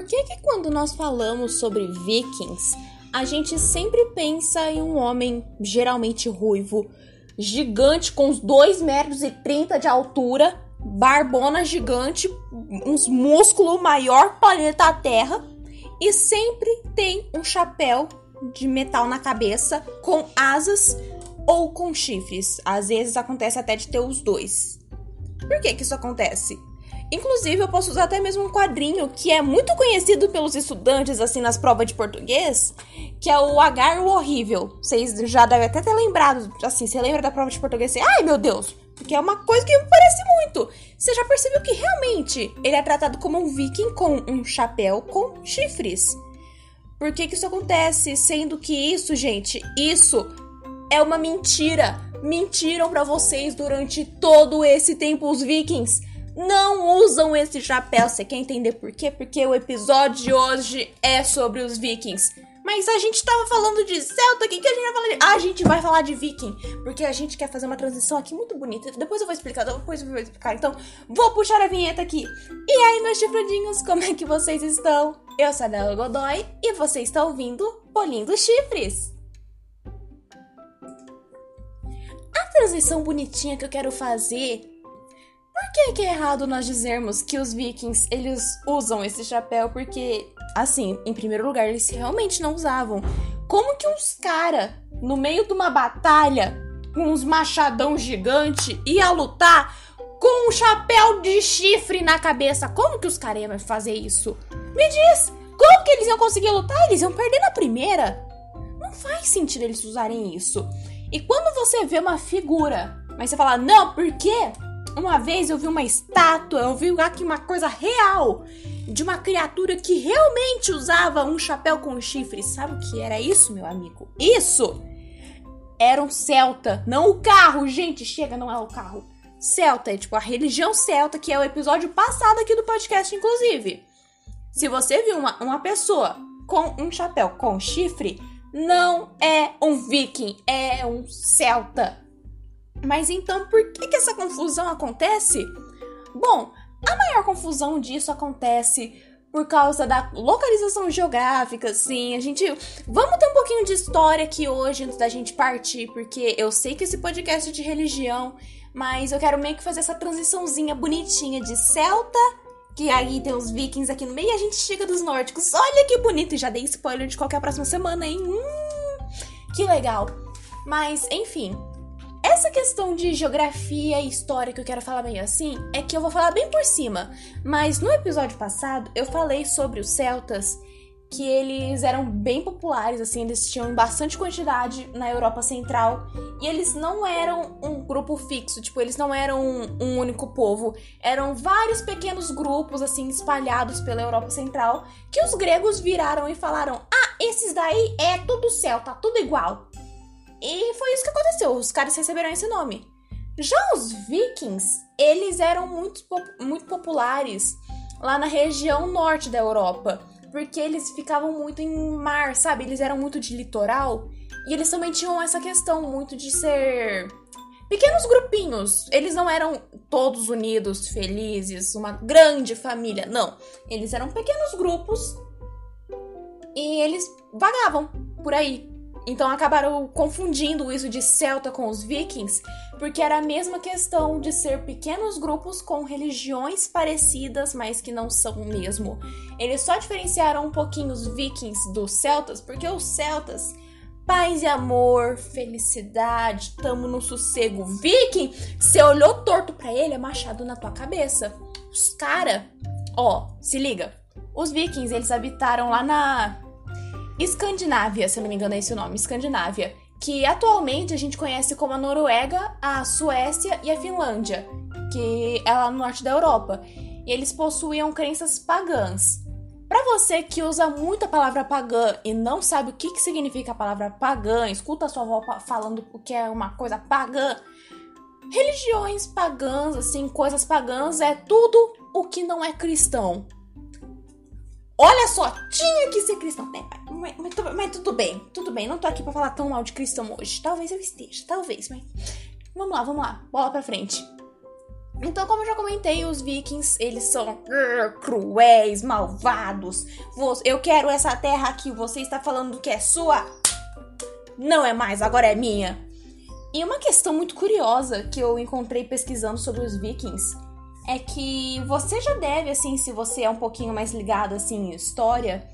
por que que quando nós falamos sobre vikings, a gente sempre pensa em um homem geralmente ruivo, gigante com uns 2 metros e 30 de altura, barbona gigante, uns músculos maior planeta Terra e sempre tem um chapéu de metal na cabeça com asas ou com chifres. Às vezes acontece até de ter os dois. Por que que isso acontece? Inclusive, eu posso usar até mesmo um quadrinho que é muito conhecido pelos estudantes, assim, nas provas de português, que é o Agar o Horrível. Vocês já devem até ter lembrado, assim, você lembra da prova de português? Assim, Ai, meu Deus! Porque é uma coisa que me parece muito. Você já percebeu que realmente ele é tratado como um viking com um chapéu com chifres. Por que que isso acontece? Sendo que isso, gente, isso é uma mentira. Mentiram para vocês durante todo esse tempo os vikings não usam esse chapéu. Você quer entender por quê? Porque o episódio de hoje é sobre os vikings. Mas a gente tava falando de Celta, o que, que a gente vai falar de... Ah, a gente vai falar de viking, porque a gente quer fazer uma transição aqui muito bonita. Depois eu vou explicar, depois eu vou explicar. Então, vou puxar a vinheta aqui. E aí, meus chifradinhos, como é que vocês estão? Eu sou a Dela Godoy e você está ouvindo Polindo Chifres. A transição bonitinha que eu quero fazer por que, que é errado nós dizermos que os vikings eles usam esse chapéu? Porque, assim, em primeiro lugar, eles realmente não usavam. Como que uns cara, no meio de uma batalha, com uns machadão gigante, ia lutar com um chapéu de chifre na cabeça? Como que os caras iam fazer isso? Me diz! Como que eles iam conseguir lutar? Eles iam perder na primeira? Não faz sentido eles usarem isso. E quando você vê uma figura, mas você fala, não, por quê? Uma vez eu vi uma estátua, eu vi aqui uma coisa real de uma criatura que realmente usava um chapéu com chifres. Sabe o que era isso, meu amigo? Isso era um celta, não o carro, gente. Chega, não é o carro. Celta é tipo a religião celta, que é o episódio passado aqui do podcast, inclusive. Se você viu uma, uma pessoa com um chapéu com chifre, não é um viking, é um celta. Mas então, por que, que essa confusão acontece? Bom, a maior confusão disso acontece por causa da localização geográfica, sim. A gente. Vamos ter um pouquinho de história aqui hoje antes da gente partir, porque eu sei que esse podcast é de religião, mas eu quero meio que fazer essa transiçãozinha bonitinha de celta. Que aí tem os vikings aqui no meio e a gente chega dos nórdicos. Olha que bonito! Já dei spoiler de qualquer próxima semana, hein? Hum, que legal! Mas, enfim, essa questão de geografia e história que eu quero falar meio assim é que eu vou falar bem por cima, mas no episódio passado eu falei sobre os celtas que eles eram bem populares, assim, eles tinham bastante quantidade na Europa Central e eles não eram um grupo fixo, tipo, eles não eram um, um único povo, eram vários pequenos grupos, assim, espalhados pela Europa Central que os gregos viraram e falaram: Ah, esses daí é tudo celta, tudo igual. E foi isso que aconteceu, os caras receberam esse nome. Já os vikings, eles eram muito, muito populares lá na região norte da Europa, porque eles ficavam muito em mar, sabe? Eles eram muito de litoral e eles também tinham essa questão muito de ser pequenos grupinhos. Eles não eram todos unidos, felizes, uma grande família, não. Eles eram pequenos grupos e eles vagavam por aí, então acabaram confundindo isso de celta com os vikings, porque era a mesma questão de ser pequenos grupos com religiões parecidas, mas que não são o mesmo. Eles só diferenciaram um pouquinho os vikings dos celtas, porque os celtas paz e amor, felicidade, tamo no sossego. Viking, você olhou torto para ele, é machado na tua cabeça. Os cara, ó, se liga. Os vikings, eles habitaram lá na Escandinávia, se eu não me engano é esse o nome, Escandinávia, que atualmente a gente conhece como a Noruega, a Suécia e a Finlândia, que é lá no norte da Europa. E eles possuíam crenças pagãs. Para você que usa muito a palavra pagã e não sabe o que, que significa a palavra pagã, escuta a sua avó falando o que é uma coisa pagã. Religiões pagãs, assim, coisas pagãs é tudo o que não é cristão. Olha só, tinha que ser cristão. É, mas, mas, tudo bem, tudo bem. Não tô aqui pra falar tão mal de cristão hoje. Talvez eu esteja, talvez, mas. Vamos lá, vamos lá. Bola pra frente. Então, como eu já comentei, os vikings, eles são uh, cruéis, malvados. Eu quero essa terra que você está falando que é sua. Não é mais, agora é minha. E uma questão muito curiosa que eu encontrei pesquisando sobre os vikings é que você já deve, assim, se você é um pouquinho mais ligado, assim, em história,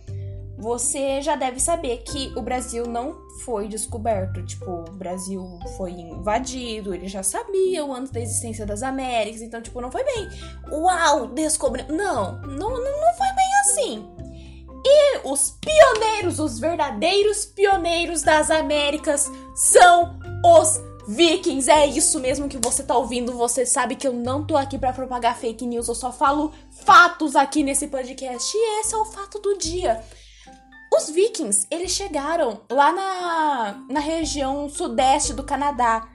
você já deve saber que o Brasil não foi descoberto. Tipo, o Brasil foi invadido, eles já sabiam antes da existência das Américas, então, tipo, não foi bem. Uau, descobriu. Não, não, não foi bem assim. E os pioneiros, os verdadeiros pioneiros das Américas são os Vikings. É isso mesmo que você tá ouvindo. Você sabe que eu não tô aqui para propagar fake news, eu só falo fatos aqui nesse podcast. E esse é o fato do dia. Os vikings, eles chegaram lá na, na região sudeste do Canadá.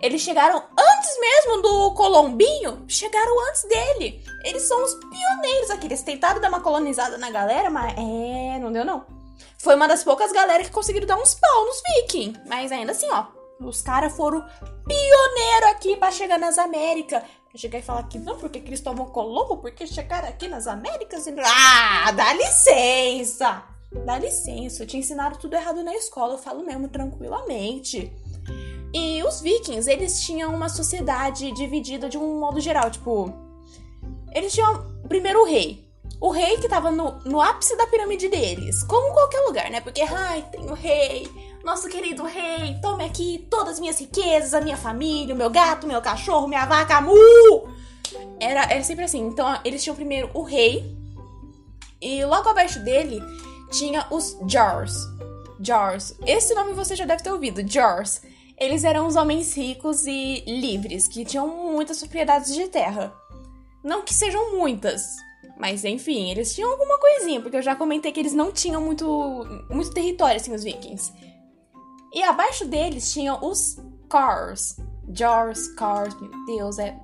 Eles chegaram antes mesmo do Colombinho, chegaram antes dele. Eles são os pioneiros aqui. Eles tentaram dar uma colonizada na galera, mas é, não deu não. Foi uma das poucas galera que conseguiram dar uns pau nos vikings. Mas ainda assim, ó, os caras foram pioneiro aqui para chegar nas Américas. Chegar e falar que não, porque Cristóvão Colombo, porque chegaram aqui nas Américas e... Ah, dá licença! Dá licença, te ensinaram tudo errado na escola, eu falo mesmo tranquilamente. E os vikings, eles tinham uma sociedade dividida de um modo geral, tipo. Eles tinham primeiro o rei. O rei que tava no, no ápice da pirâmide deles. Como qualquer lugar, né? Porque, ai, tem o rei, nosso querido rei, tome aqui todas as minhas riquezas, a minha família, o meu gato, meu cachorro, minha vaca, mu! Era, era sempre assim. Então, eles tinham primeiro o rei. E logo abaixo dele tinha os Jars. Jars. Esse nome você já deve ter ouvido, Jars. Eles eram os homens ricos e livres, que tinham muitas propriedades de terra. Não que sejam muitas, mas enfim, eles tinham alguma coisinha, porque eu já comentei que eles não tinham muito, muito território, assim, os vikings. E abaixo deles tinham os Cars. Jars, Cars, meu Deus, é.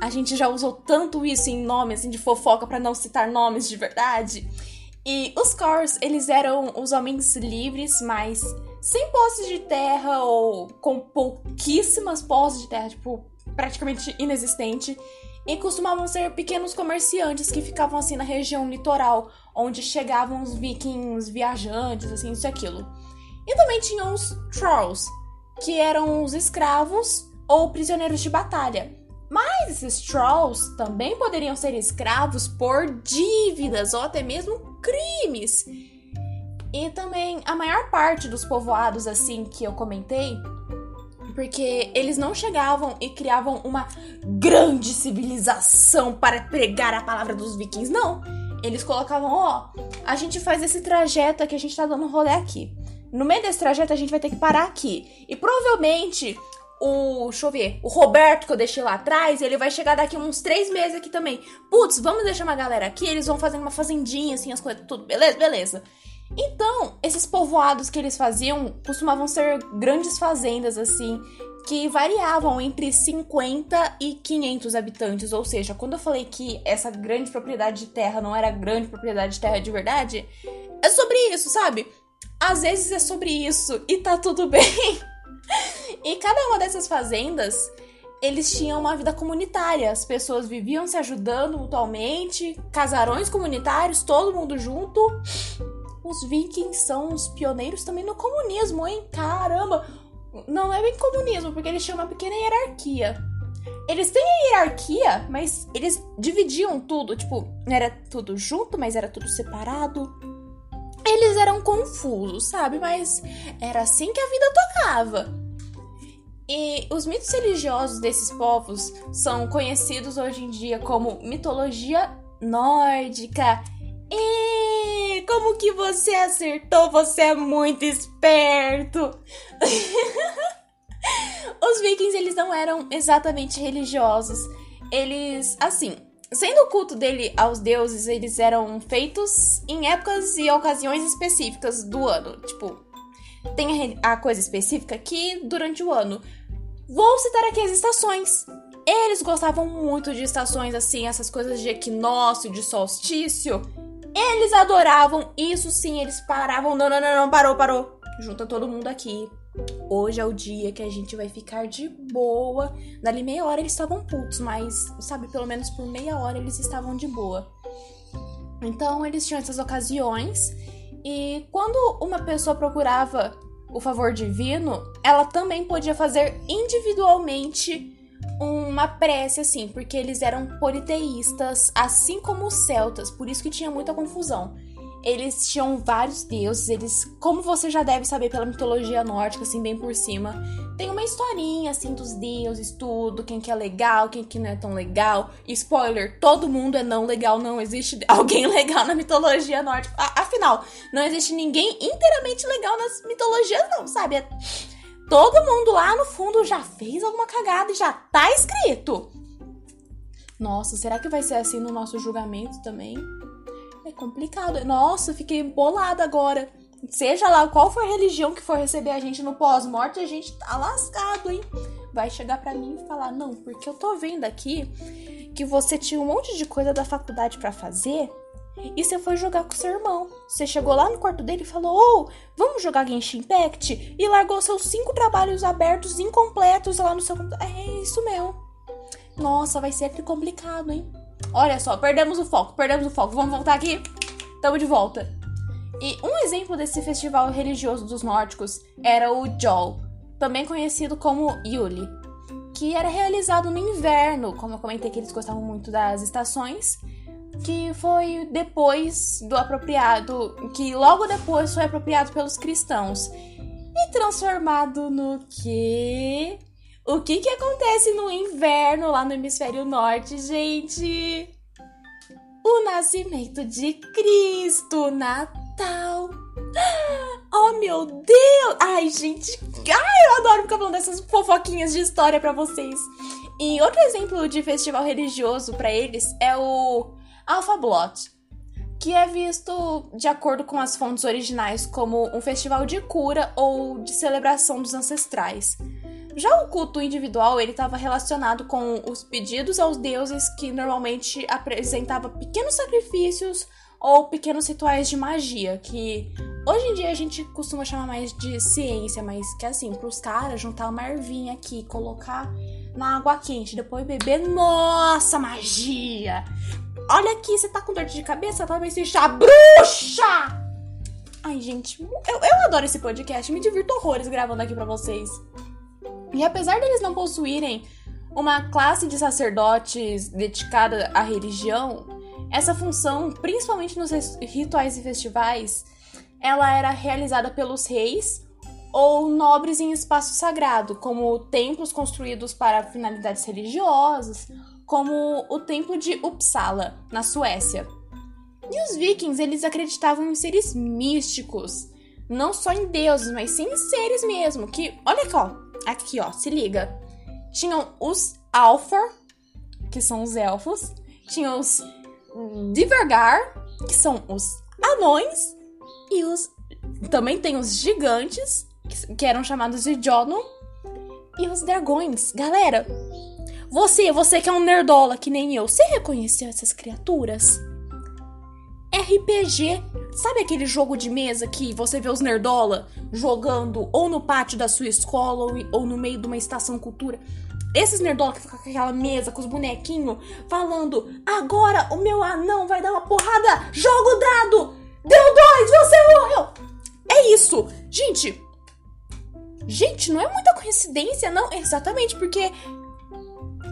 A gente já usou tanto isso em nomes assim, de fofoca para não citar nomes de verdade. E os Cors, eles eram os homens livres, mas sem posses de terra ou com pouquíssimas posses de terra, tipo, praticamente inexistente. E costumavam ser pequenos comerciantes que ficavam assim na região litoral, onde chegavam os vikings viajantes, assim, isso e aquilo. E também tinham os Trolls, que eram os escravos ou prisioneiros de batalha. Mas esses Trolls também poderiam ser escravos por dívidas ou até mesmo crimes. E também a maior parte dos povoados assim que eu comentei, porque eles não chegavam e criavam uma grande civilização para pregar a palavra dos vikings, não. Eles colocavam, ó, oh, a gente faz esse trajeto aqui, a gente tá dando um rolê aqui. No meio desse trajeto a gente vai ter que parar aqui. E provavelmente o. Deixa eu ver. O Roberto que eu deixei lá atrás, ele vai chegar daqui uns três meses aqui também. Putz, vamos deixar uma galera aqui, eles vão fazendo uma fazendinha, assim, as coisas, tudo, beleza? Beleza. Então, esses povoados que eles faziam costumavam ser grandes fazendas, assim, que variavam entre 50 e 500 habitantes. Ou seja, quando eu falei que essa grande propriedade de terra não era grande propriedade de terra de verdade, é sobre isso, sabe? Às vezes é sobre isso e tá tudo bem. E cada uma dessas fazendas, eles tinham uma vida comunitária. As pessoas viviam se ajudando mutuamente, casarões comunitários, todo mundo junto. Os vikings são os pioneiros também no comunismo, hein? Caramba! Não é bem comunismo, porque eles tinham uma pequena hierarquia. Eles têm a hierarquia, mas eles dividiam tudo. Tipo, era tudo junto, mas era tudo separado. Eles eram confusos, sabe? Mas era assim que a vida tocava. E os mitos religiosos desses povos são conhecidos hoje em dia como mitologia nórdica. E como que você acertou? Você é muito esperto. Os vikings eles não eram exatamente religiosos. Eles, assim, sendo o culto dele aos deuses, eles eram feitos em épocas e ocasiões específicas do ano. Tipo, tem a, coisa específica que durante o ano Vou citar aqui as estações. Eles gostavam muito de estações assim, essas coisas de equinócio, de solstício. Eles adoravam, isso sim, eles paravam. Não, não, não, não, parou, parou. Junta todo mundo aqui. Hoje é o dia que a gente vai ficar de boa. Dali meia hora eles estavam putos, mas, sabe, pelo menos por meia hora eles estavam de boa. Então eles tinham essas ocasiões. E quando uma pessoa procurava o favor divino, ela também podia fazer individualmente uma prece, assim, porque eles eram politeístas, assim como os celtas, por isso que tinha muita confusão. Eles tinham vários deuses, eles, como você já deve saber pela mitologia nórdica, assim, bem por cima, tem uma historinha, assim, dos deuses, tudo, quem que é legal, quem que não é tão legal. Spoiler, todo mundo é não legal, não existe alguém legal na mitologia nórdica. Afinal, não existe ninguém inteiramente legal nas mitologias, não, sabe? É todo mundo lá no fundo já fez alguma cagada e já tá escrito. Nossa, será que vai ser assim no nosso julgamento também? É complicado. Nossa, fiquei bolada agora. Seja lá qual for a religião que for receber a gente no pós-morte, a gente tá lascado, hein? Vai chegar para mim e falar: "Não, porque eu tô vendo aqui que você tinha um monte de coisa da faculdade para fazer e você foi jogar com seu irmão. Você chegou lá no quarto dele e falou: oh, vamos jogar Genshin Impact? E largou seus cinco trabalhos abertos incompletos lá no seu. É isso mesmo. Nossa, vai ser complicado, hein? Olha só, perdemos o foco, perdemos o foco. Vamos voltar aqui? Tamo de volta. E um exemplo desse festival religioso dos nórdicos era o Jol, também conhecido como Yuli, que era realizado no inverno, como eu comentei que eles gostavam muito das estações que foi depois do apropriado, que logo depois foi apropriado pelos cristãos e transformado no que? O que que acontece no inverno lá no hemisfério norte, gente? O nascimento de Cristo, Natal. Oh, meu Deus! Ai, gente, ai, eu adoro ficar falando dessas fofoquinhas de história para vocês. E outro exemplo de festival religioso para eles é o Alpha Blot, que é visto, de acordo com as fontes originais, como um festival de cura ou de celebração dos ancestrais. Já o culto individual, ele estava relacionado com os pedidos aos deuses que normalmente apresentava pequenos sacrifícios ou pequenos rituais de magia, que hoje em dia a gente costuma chamar mais de ciência, mas que assim, para os caras juntar uma ervinha aqui, colocar na água quente, depois beber, nossa, magia! Olha aqui, você tá com dor de cabeça? Talvez seja bruxa! Ai, gente, eu, eu adoro esse podcast. Me divirto horrores gravando aqui pra vocês. E apesar deles não possuírem uma classe de sacerdotes dedicada à religião, essa função, principalmente nos rituais e festivais, ela era realizada pelos reis ou nobres em espaço sagrado, como templos construídos para finalidades religiosas como o Templo de Uppsala, na Suécia. E os vikings, eles acreditavam em seres místicos, não só em deuses, mas sim em seres mesmo, que, olha aqui, ó, aqui, ó, se liga. Tinham os Alfar, que são os elfos, tinham os Divergar, que são os anões, e os também tem os gigantes, que eram chamados de Jono, e os dragões. Galera, você, você que é um nerdola que nem eu, você reconheceu essas criaturas? RPG, sabe aquele jogo de mesa que você vê os nerdola jogando ou no pátio da sua escola ou, no meio de uma estação cultura? Esses nerdola que ficam com aquela mesa com os bonequinhos falando: Agora o meu anão vai dar uma porrada, joga o dado! Deu dois, você morreu! É isso! Gente, Gente, não é muita coincidência, não. Exatamente, porque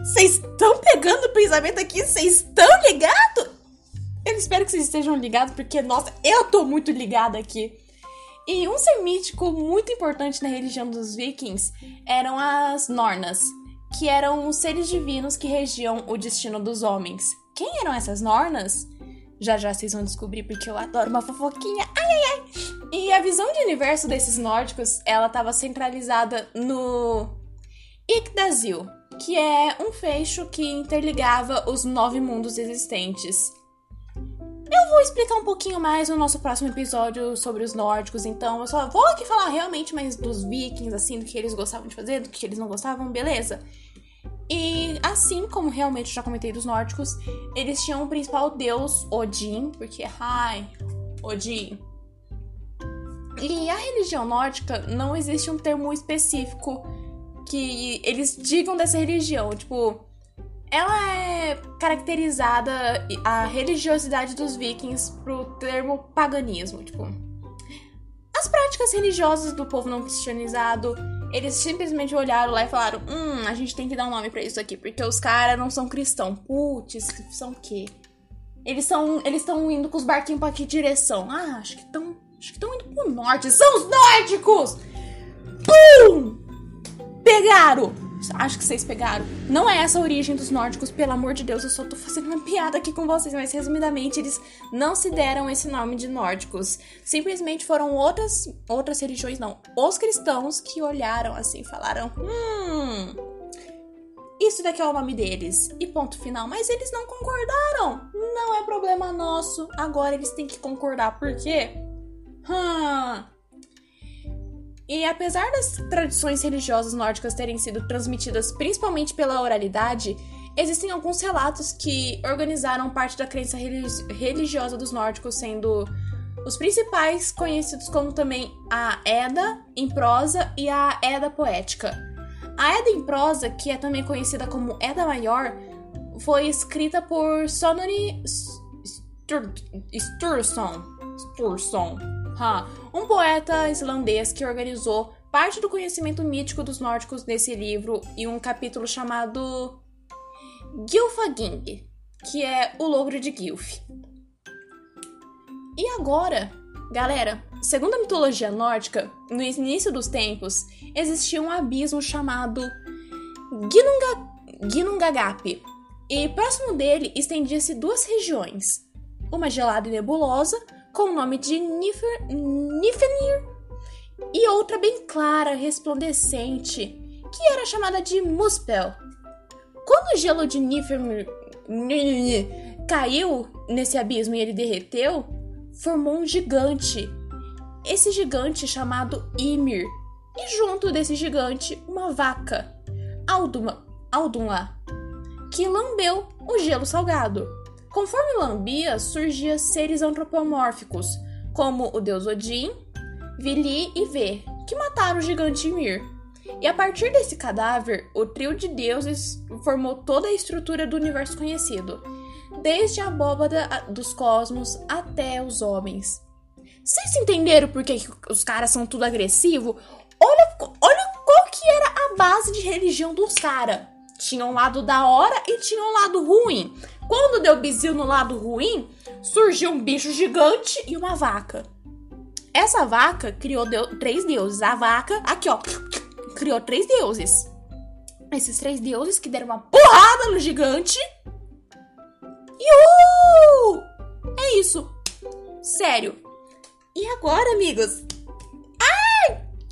vocês estão pegando o pensamento aqui? Vocês estão ligados? Espero que vocês estejam ligados, porque, nossa, eu tô muito ligada aqui. E um ser mítico muito importante na religião dos vikings eram as Nornas, que eram os seres divinos que regiam o destino dos homens. Quem eram essas Nornas? Já já vocês vão descobrir porque eu adoro uma fofoquinha. Ai, ai, ai. E a visão de universo desses nórdicos, ela estava centralizada no Yggdrasil, que é um fecho que interligava os nove mundos existentes. Eu vou explicar um pouquinho mais no nosso próximo episódio sobre os nórdicos, então eu só vou aqui falar realmente mais dos vikings, assim, do que eles gostavam de fazer, do que eles não gostavam, beleza? E assim como realmente já comentei dos nórdicos, eles tinham o principal deus Odin, porque, ai, Odin. E a religião nórdica não existe um termo específico que eles digam dessa religião. Tipo, ela é caracterizada a religiosidade dos vikings pro termo paganismo, tipo. As práticas religiosas do povo não cristianizado, eles simplesmente olharam lá e falaram: "Hum, a gente tem que dar um nome para isso aqui, porque os caras não são cristãos. Putz, são o quê? Eles são, eles estão indo com os barquinhos para que direção? Ah, acho que estão, acho que estão indo pro norte. São os nórdicos. Pum! Pegaram Acho que vocês pegaram. Não é essa a origem dos nórdicos, pelo amor de Deus, eu só tô fazendo uma piada aqui com vocês, mas resumidamente eles não se deram esse nome de nórdicos. Simplesmente foram outras outras religiões, não, os cristãos que olharam assim falaram: "Hum, isso daqui é o nome deles. E ponto final. Mas eles não concordaram. Não é problema nosso. Agora eles têm que concordar. Por quê? Hum, e apesar das tradições religiosas nórdicas terem sido transmitidas principalmente pela oralidade, existem alguns relatos que organizaram parte da crença religiosa dos nórdicos, sendo os principais conhecidos como também a Edda em prosa e a Edda poética. A Edda em prosa, que é também conhecida como Edda Maior, foi escrita por Sonony Sturluson. Sturluson um poeta islandês que organizou parte do conhecimento mítico dos nórdicos nesse livro e um capítulo chamado Gylfaging, que é o logro de Gylf. E agora, galera, segundo a mitologia nórdica, no início dos tempos, existia um abismo chamado Ginnunga, Ginnungagap, e próximo dele estendia-se duas regiões, uma gelada e nebulosa, com o nome de Nifenir e outra bem clara, resplandecente, que era chamada de Muspel. Quando o gelo de Nifenir caiu nesse abismo e ele derreteu, formou um gigante. Esse gigante chamado Ymir. E junto desse gigante, uma vaca, Alduma, Aldumla, que lambeu o gelo salgado. Conforme lambia, surgiam seres antropomórficos, como o deus Odin, Vili e Vê, que mataram o gigante Ymir. E a partir desse cadáver, o trio de deuses formou toda a estrutura do universo conhecido, desde a abóbada dos cosmos até os homens. Vocês entenderam por que os caras são tudo agressivo? Olha, olha qual que era a base de religião dos caras. Tinha um lado da hora e tinha um lado ruim. Quando deu bizil no lado ruim, surgiu um bicho gigante e uma vaca. Essa vaca criou deu três deuses. A vaca, aqui ó, criou três deuses. Esses três deuses que deram uma porrada no gigante. Uhul! É isso. Sério. E agora, amigos?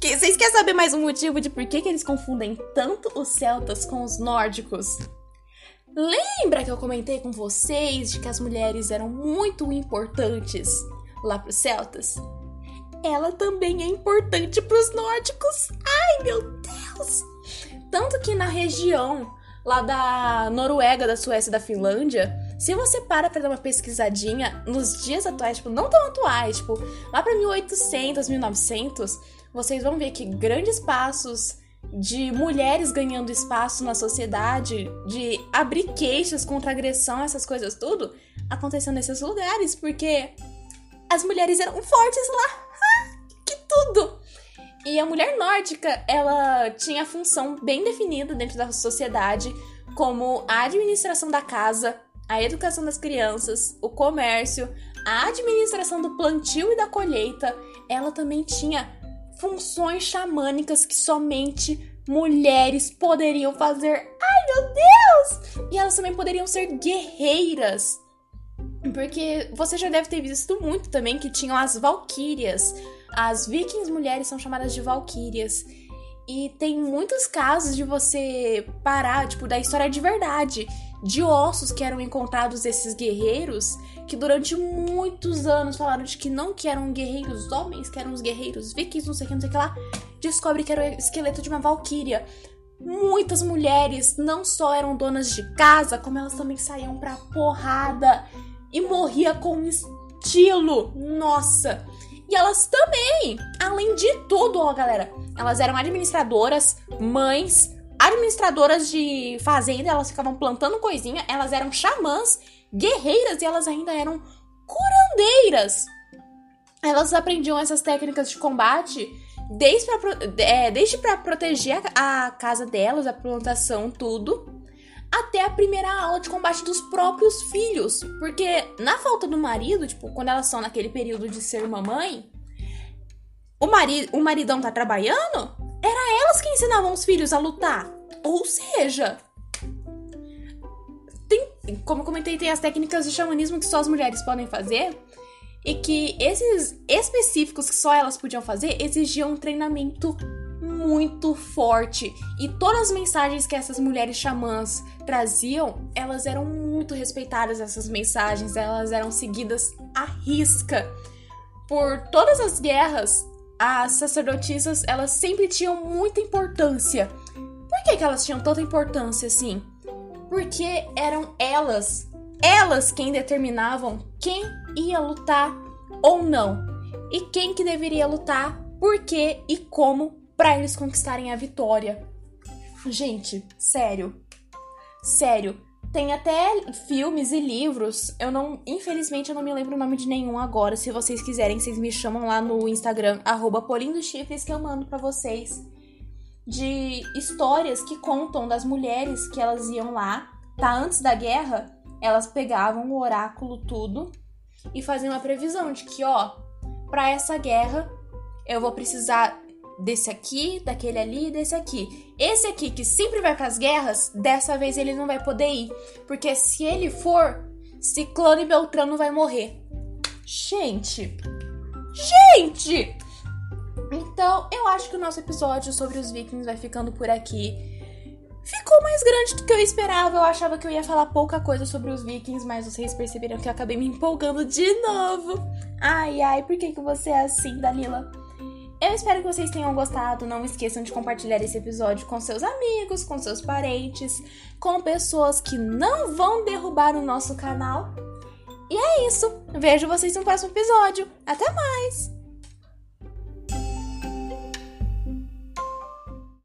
Ai! Vocês querem saber mais um motivo de por que, que eles confundem tanto os celtas com os nórdicos? Lembra que eu comentei com vocês de que as mulheres eram muito importantes lá para os celtas? Ela também é importante para os nórdicos. Ai, meu Deus! Tanto que na região lá da Noruega, da Suécia da Finlândia, se você para pra dar uma pesquisadinha nos dias atuais, tipo, não tão atuais, tipo, lá pra 1800, 1900, vocês vão ver que grandes passos de mulheres ganhando espaço na sociedade, de abrir queixas contra agressão, essas coisas tudo, aconteceu nesses lugares, porque as mulheres eram fortes lá. que tudo! E a mulher nórdica, ela tinha a função bem definida dentro da sociedade, como a administração da casa, a educação das crianças, o comércio, a administração do plantio e da colheita. Ela também tinha funções xamânicas que somente mulheres poderiam fazer. Ai, meu Deus! E elas também poderiam ser guerreiras. Porque você já deve ter visto muito também que tinham as valquírias. As vikings mulheres são chamadas de valquírias. E tem muitos casos de você parar, tipo, da história de verdade, de ossos que eram encontrados desses guerreiros que durante muitos anos falaram de que não que eram guerreiros homens, que eram os guerreiros vikings, não sei o que, não sei o que lá, descobre que era o esqueleto de uma valquíria. Muitas mulheres não só eram donas de casa, como elas também saíam pra porrada e morria com estilo. Nossa! E elas também, além de tudo, ó, galera, elas eram administradoras, mães, administradoras de fazenda, elas ficavam plantando coisinha, elas eram xamãs, guerreiras e elas ainda eram curandeiras. Elas aprendiam essas técnicas de combate desde para é, proteger a, a casa delas, a plantação, tudo até a primeira aula de combate dos próprios filhos. Porque na falta do marido, tipo, quando elas são naquele período de ser mamãe, o, mari o maridão tá trabalhando, era elas que ensinavam os filhos a lutar. Ou seja, tem, como eu comentei, tem as técnicas de xamanismo que só as mulheres podem fazer. E que esses específicos que só elas podiam fazer exigiam um treinamento muito forte. E todas as mensagens que essas mulheres xamãs traziam, elas eram muito respeitadas, essas mensagens, elas eram seguidas à risca. Por todas as guerras, as sacerdotisas, elas sempre tinham muita importância. Por que, que elas tinham tanta importância assim? Porque eram elas, elas quem determinavam quem ia lutar ou não. E quem que deveria lutar, por quê e como para eles conquistarem a vitória. Gente, sério. Sério. Tem até filmes e livros. Eu não. Infelizmente, eu não me lembro o nome de nenhum agora. Se vocês quiserem, vocês me chamam lá no Instagram, @polindochifres que eu mando para vocês. De histórias que contam das mulheres que elas iam lá, tá? Antes da guerra, elas pegavam o oráculo, tudo, e faziam uma previsão de que, ó, para essa guerra eu vou precisar desse aqui, daquele ali e desse aqui. Esse aqui que sempre vai para as guerras, dessa vez ele não vai poder ir, porque se ele for, Ciclano e Beltrano vai morrer. Gente, gente. Então, eu acho que o nosso episódio sobre os vikings vai ficando por aqui. Ficou mais grande do que eu esperava. Eu achava que eu ia falar pouca coisa sobre os vikings, mas vocês perceberam que eu acabei me empolgando de novo. Ai, ai, por que, que você é assim, Dalila? Eu espero que vocês tenham gostado. Não esqueçam de compartilhar esse episódio com seus amigos, com seus parentes, com pessoas que não vão derrubar o nosso canal. E é isso. Vejo vocês no próximo episódio. Até mais!